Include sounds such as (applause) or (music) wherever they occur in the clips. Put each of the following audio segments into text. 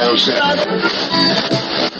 How's that?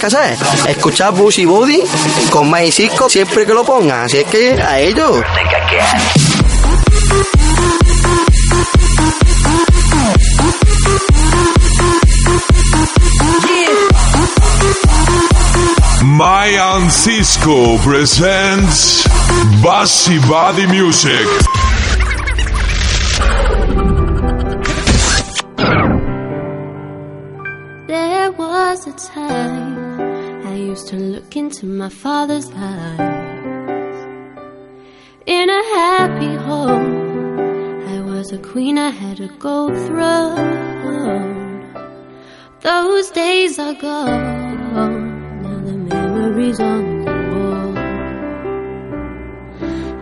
que hacer. Escuchar Busy Body con Mayer Cisco siempre que lo pongan. Así es que a ellos. Mayan Cisco presents Bassy Body Music. My father's eyes. In a happy home, I was a queen, I had a gold throne. Those days are gone, now the memories on the wall.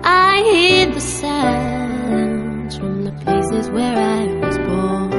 I hear the sounds from the places where I was born.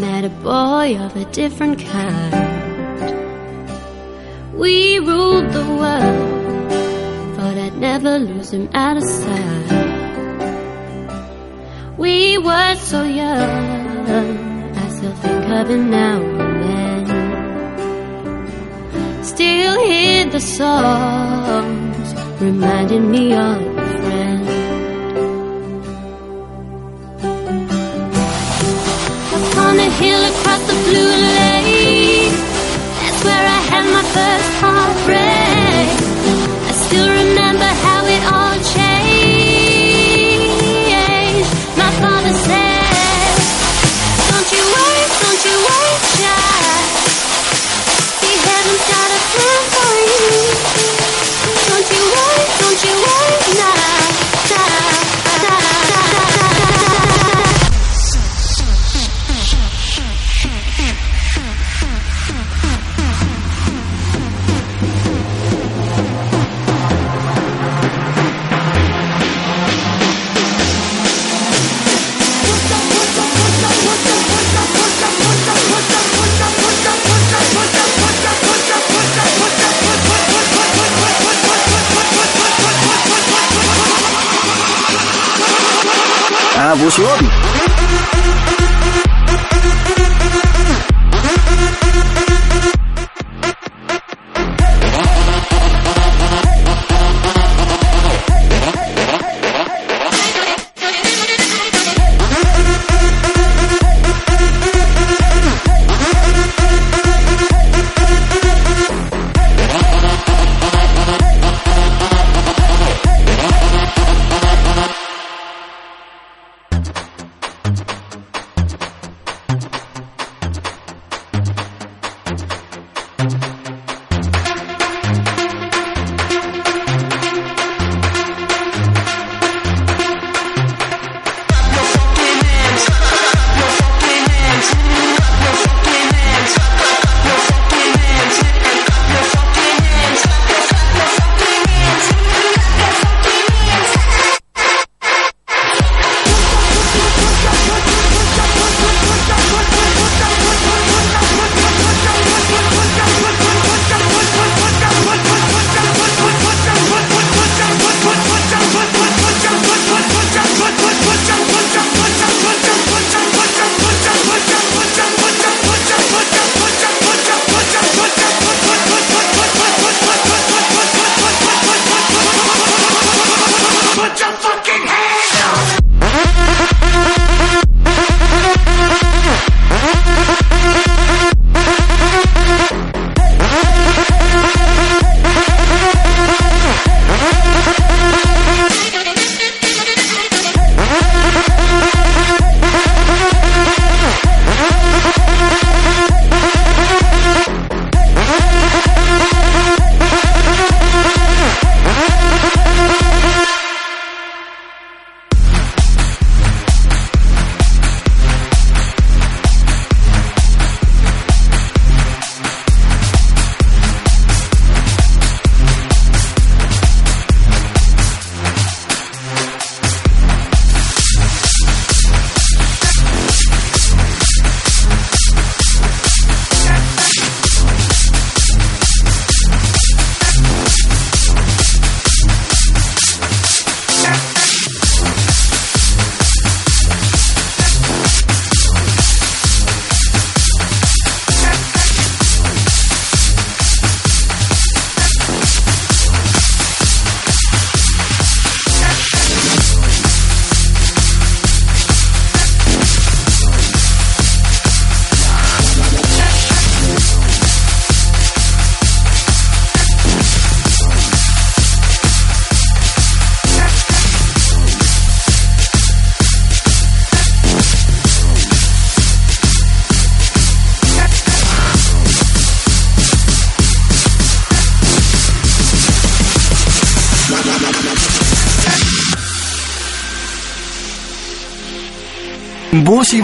met a boy of a different kind. We ruled the world, thought I'd never lose him out of sight. We were so young, I still think of him now and then. Still hear the songs reminding me of the blue lake, that's where I had my first heartbreak.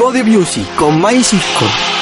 Body Music con Cisco.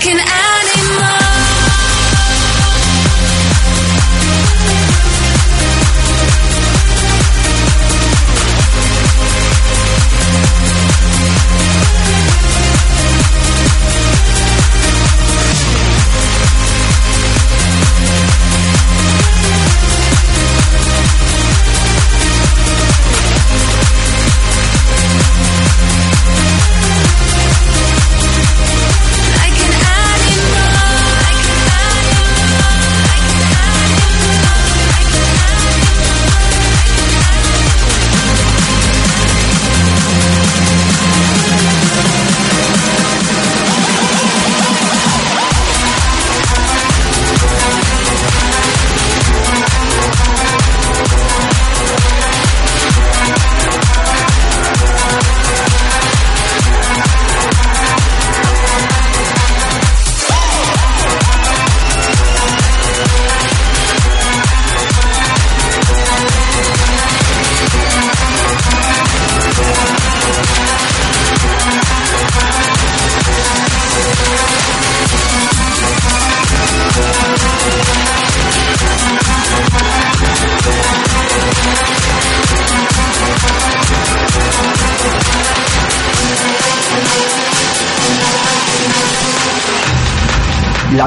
can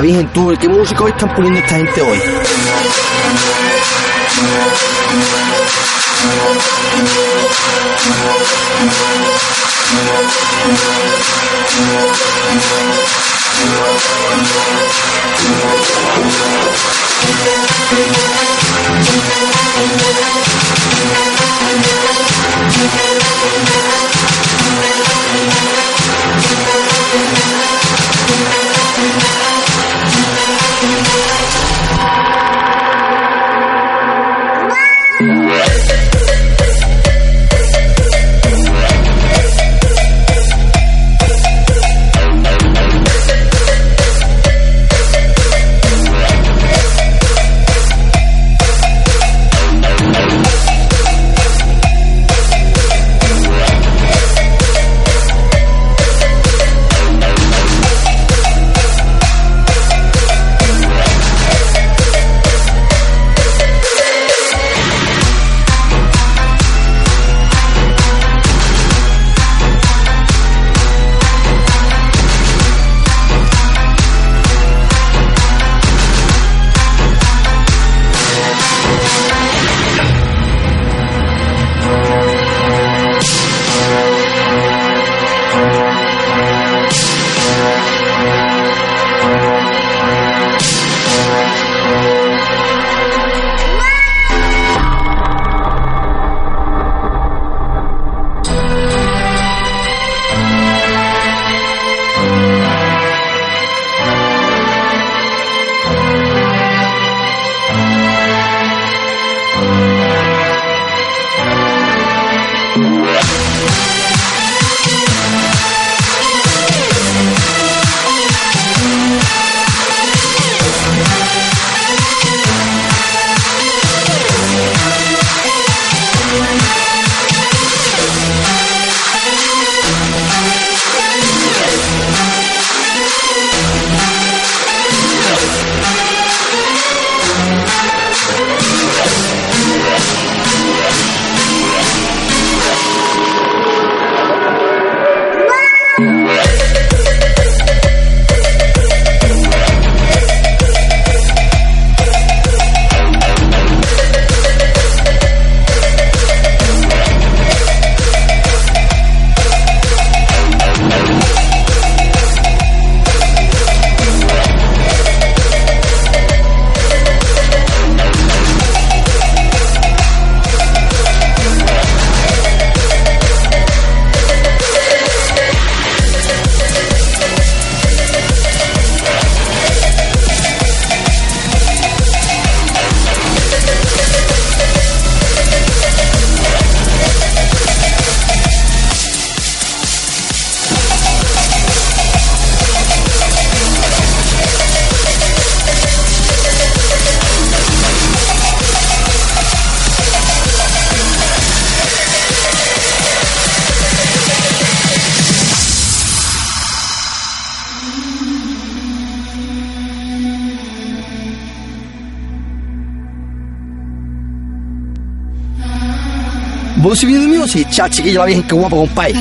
la Virgen, tú, ¿qué músicos están poniendo esta gente hoy? produce videos míos y chao chiquillo, va bien, qué guapo, compadre.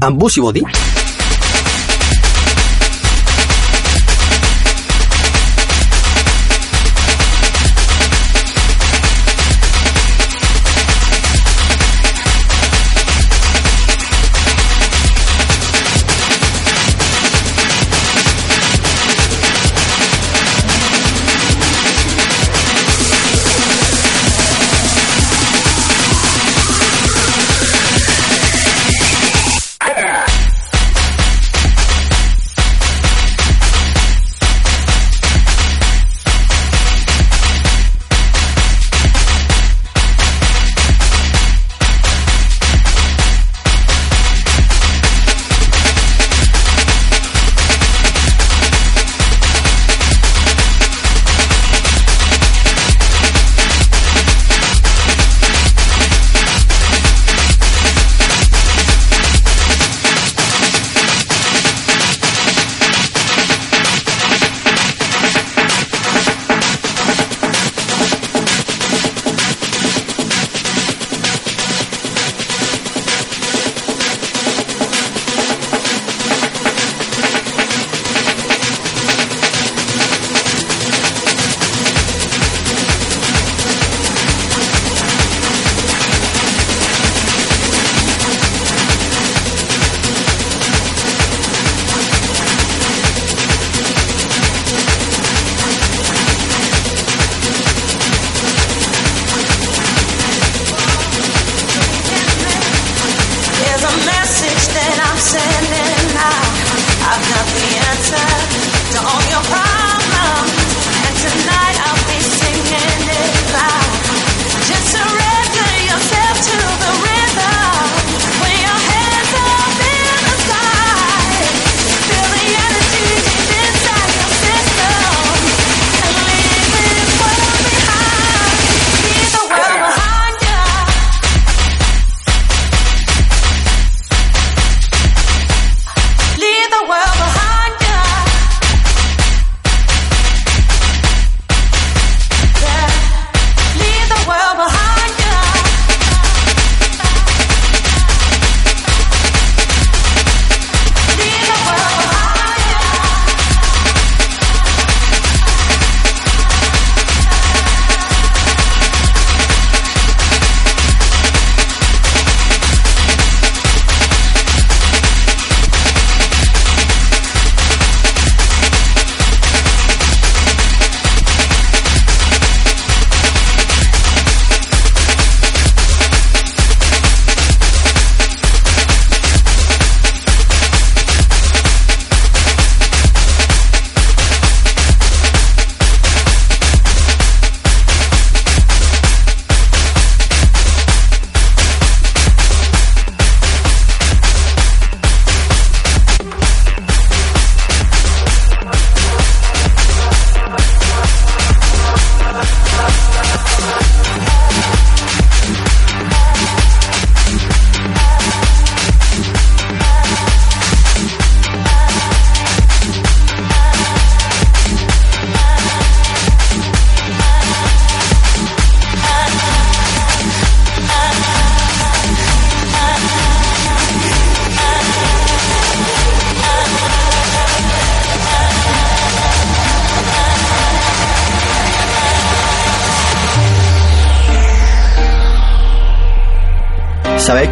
Ambus y Body.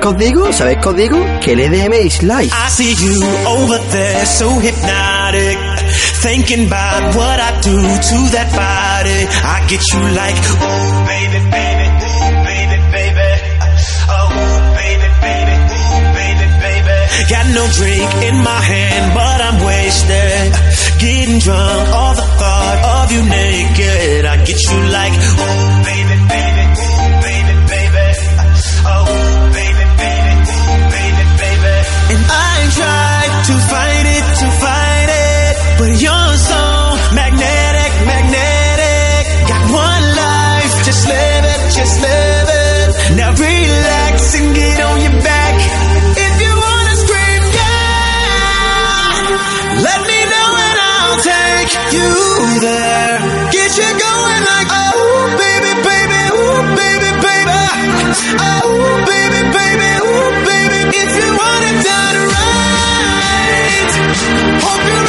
qué os digo? Qué el EDM is life. I see you over there, so hypnotic. Thinking about what I do to that body. I get you like, oh baby, baby, baby, baby. Got no drink in my hand, but I'm wasted. Getting drunk, all the thought of you naked. I get you like, oh But you're so magnetic, magnetic. Got one life, just live it, just live it. Now relax and get on your back. If you wanna scream, yeah, let me know and I'll take you there.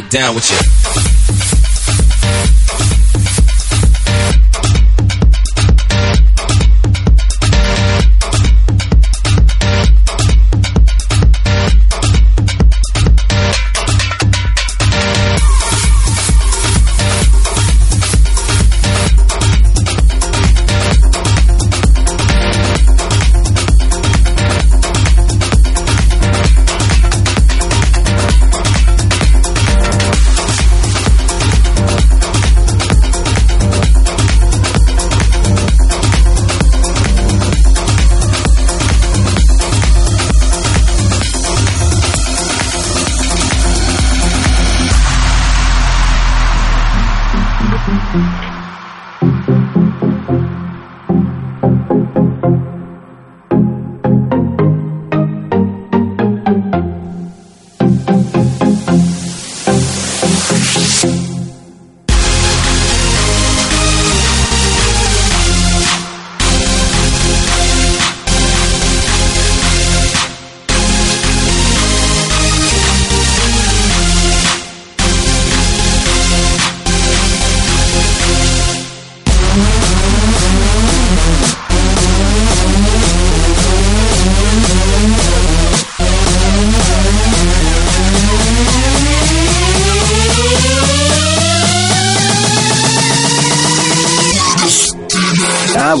get down with you.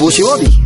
Busy Body.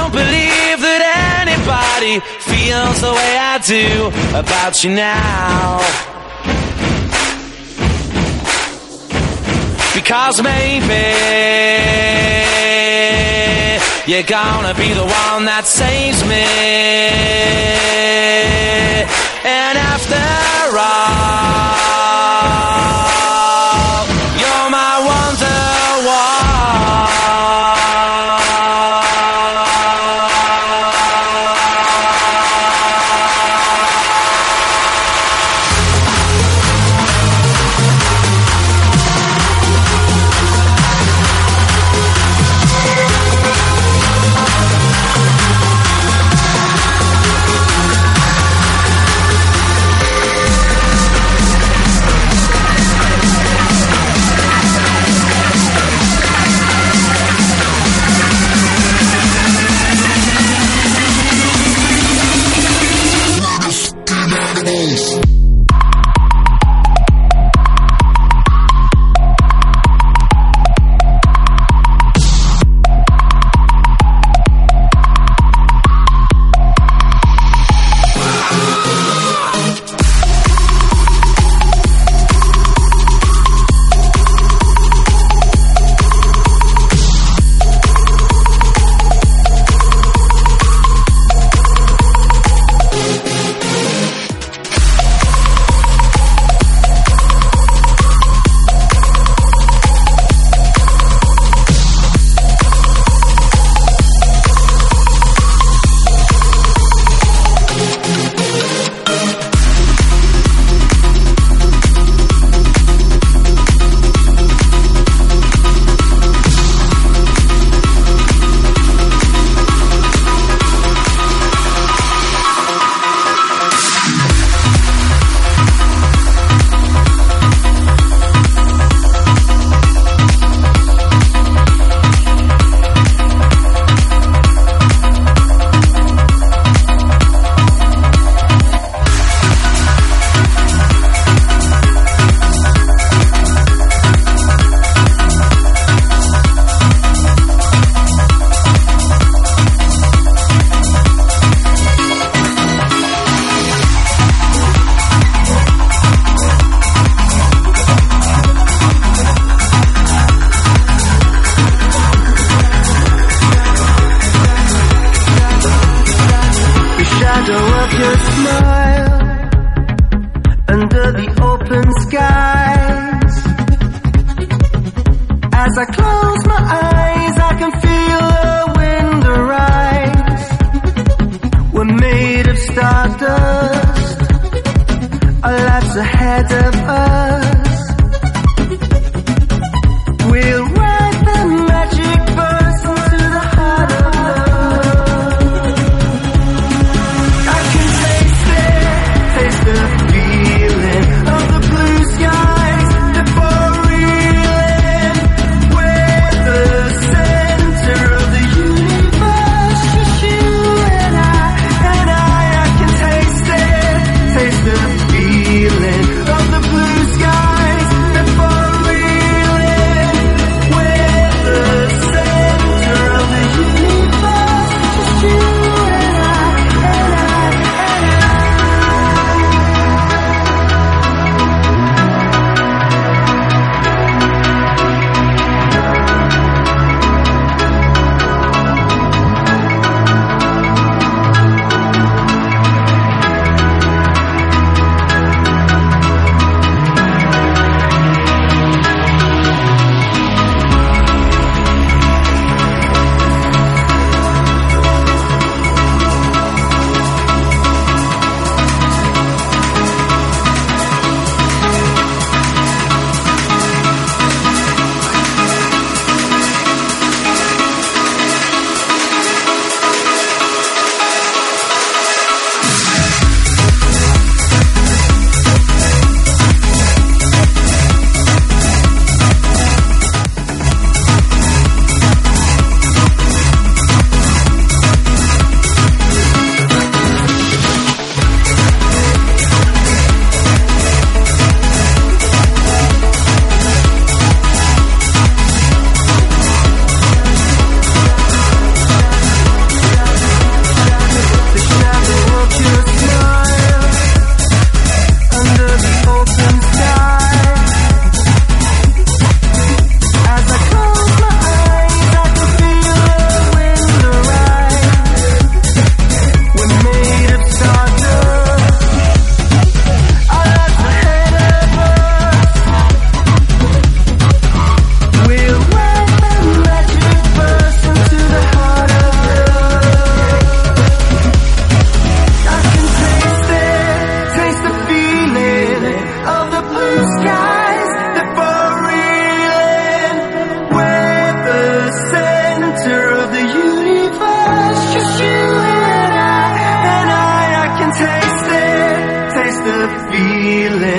Don't believe that anybody feels the way I do about you now. Because maybe you're gonna be the one that saves me. And after all,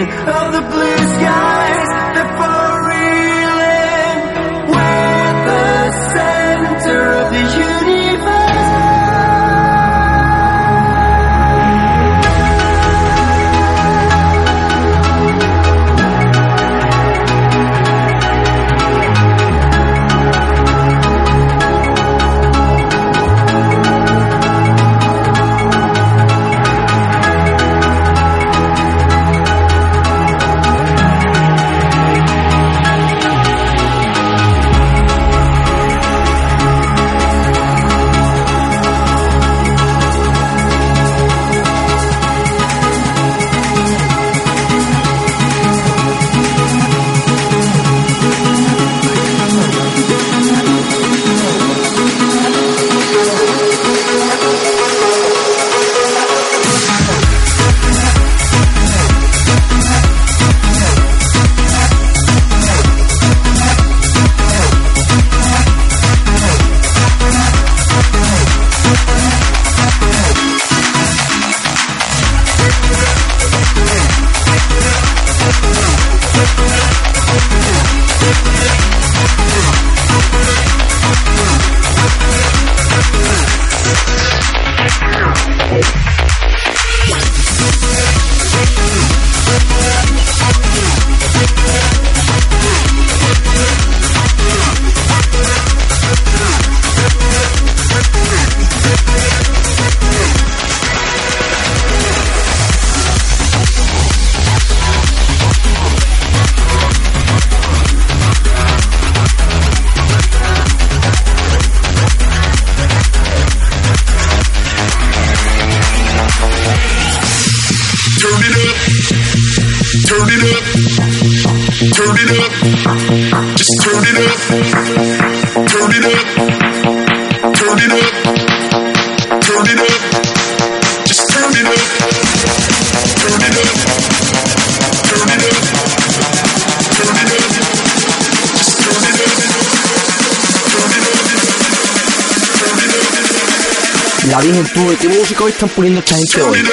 of the blue skies it up. Just turn it up. Turn it up. Turn it up. Turn it up. Just turn it up. Turn it up. Turn it up. Turn it up. Just turn it up. Turn it up. Turn it up. La Virgen, tú, ¿qué música hoy están poniendo esta gente hoy?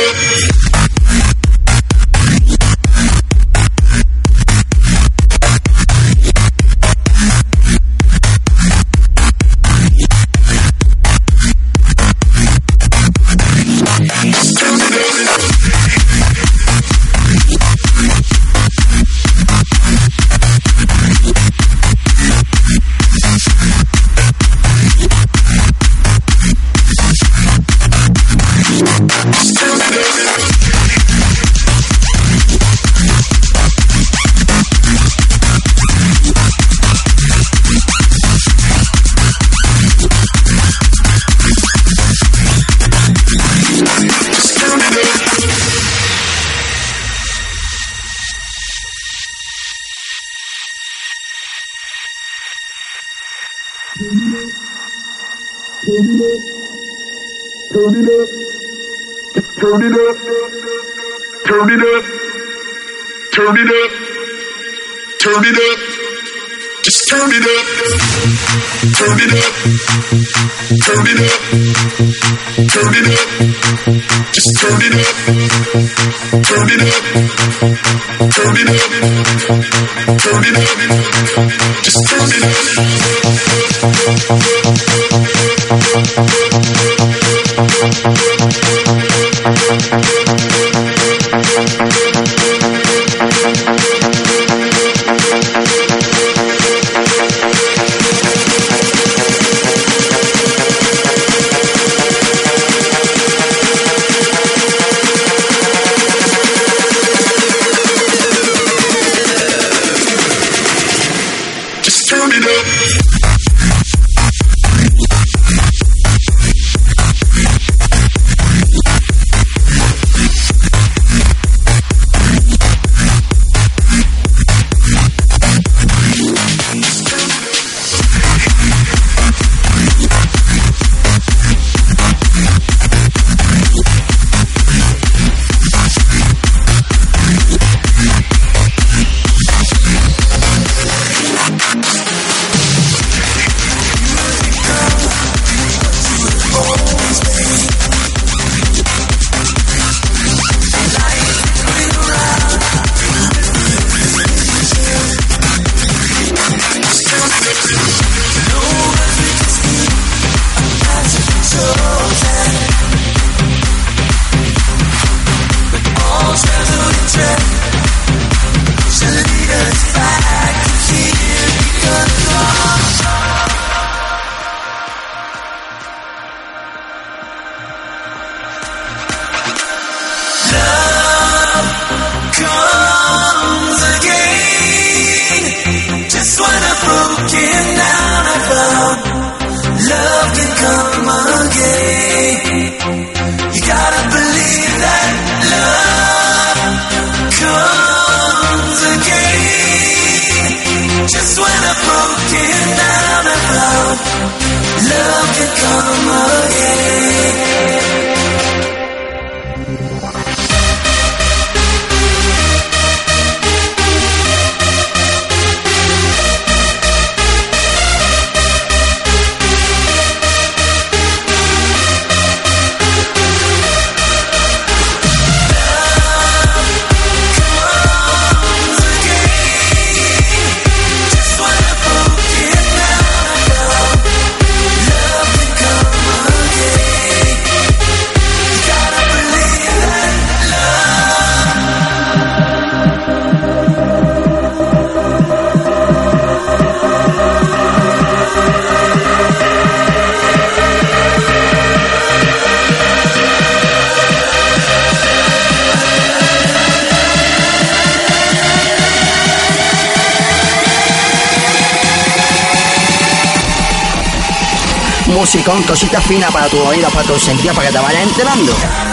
Turn it up. Just turn it up. you. música fina para tu oído, para tu sentido, para que te vayas enterando.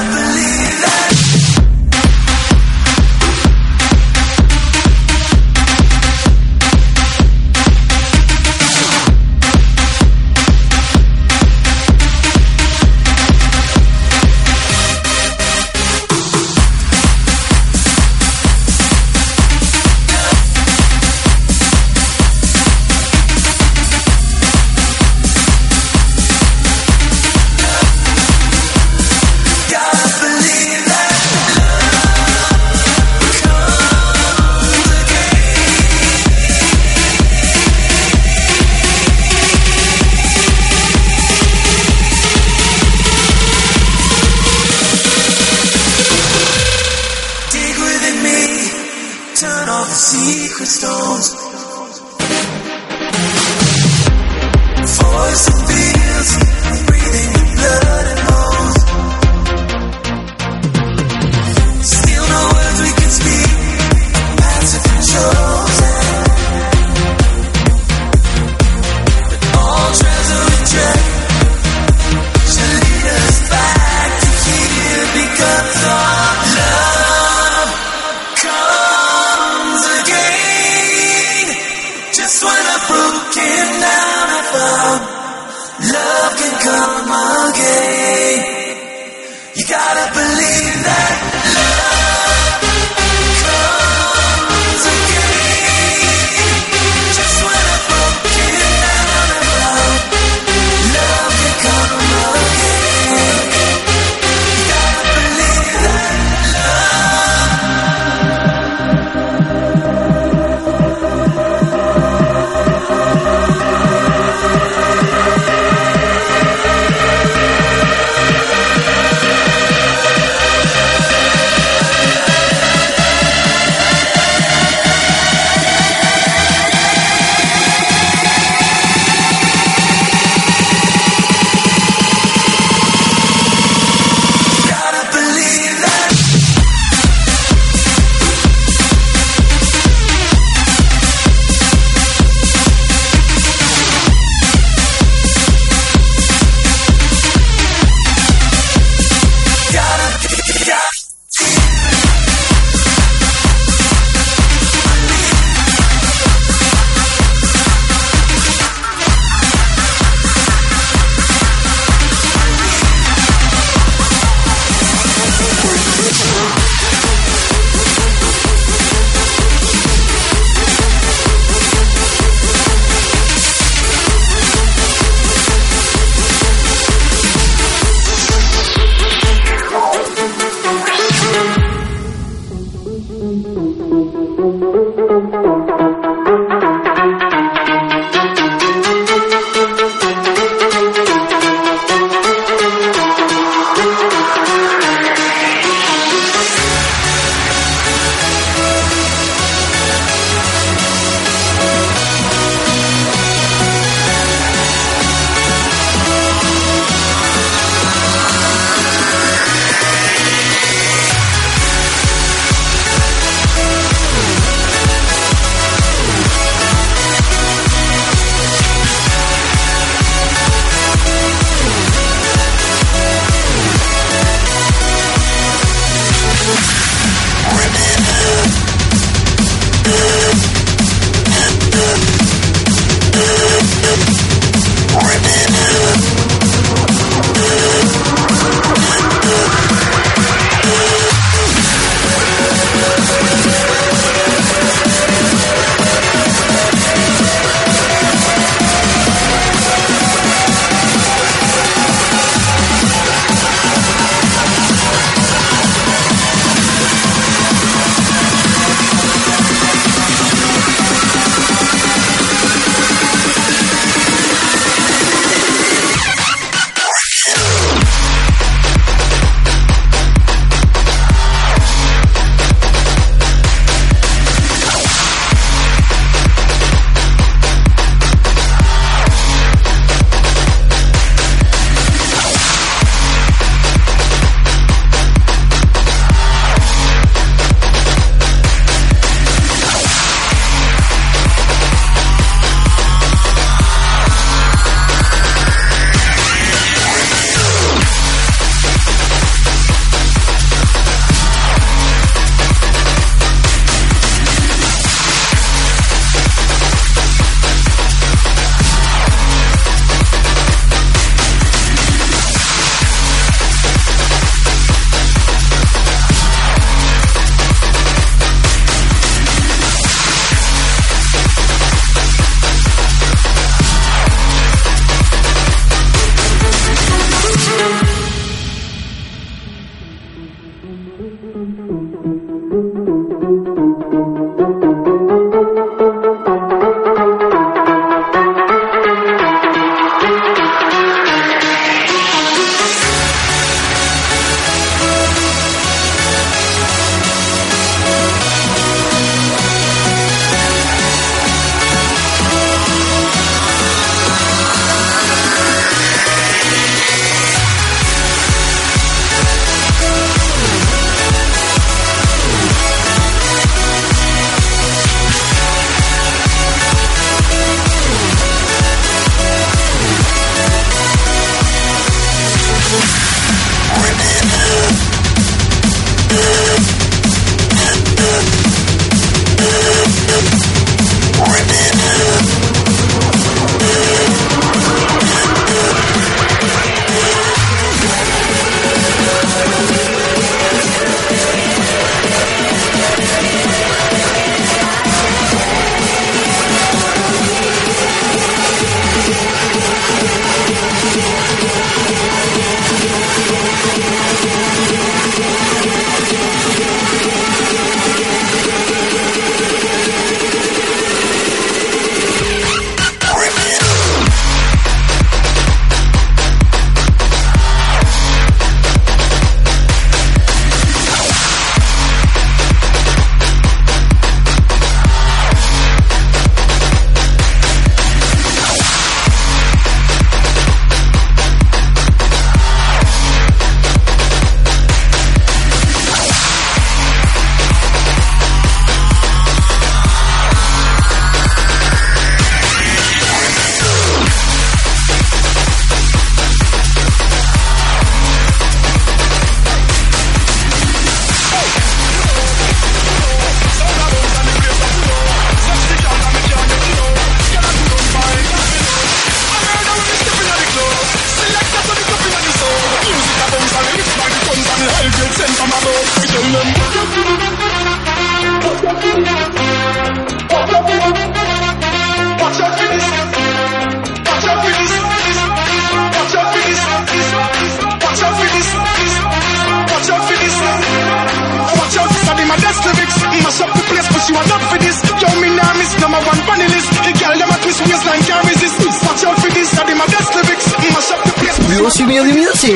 Dios mío, Dios mío, sí. (laughs)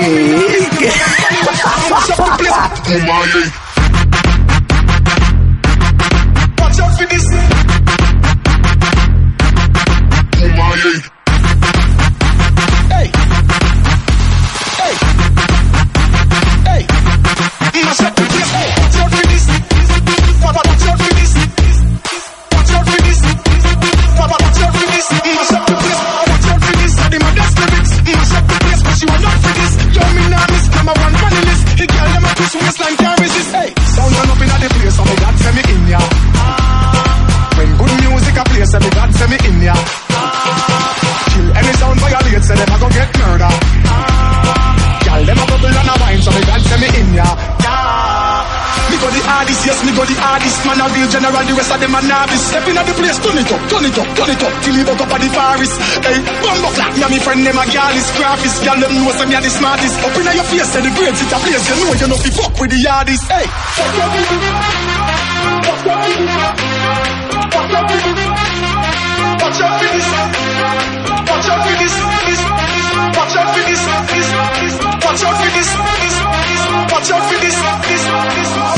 Kumaye. Hardest Man a real general, the rest of them a novice. Step in at the place, turn it up, turn it up, turn it up. Till he buck up at the forest. Hey, bumbo flat, me and me friend them a girl is graphist Girl, them know say me a the smartest. Up in your face, say the grades it a place. You know you know fi fuck with the hardest Hey, Watch out for this. Watch out for this. Watch out for this. Watch out for this. Watch out for this.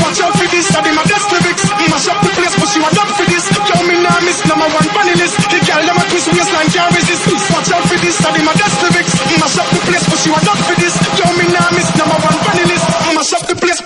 Watch out for this. That be my best lyrics. Mash up the place, but you are for this. Yo, me nah miss number one funny list. The girl them a twist waistline can't resist. This. Watch out for this. That be my best lyrics. Mash up the place, but you are for this. Yo, me nah miss number one funny list. Mash up the place.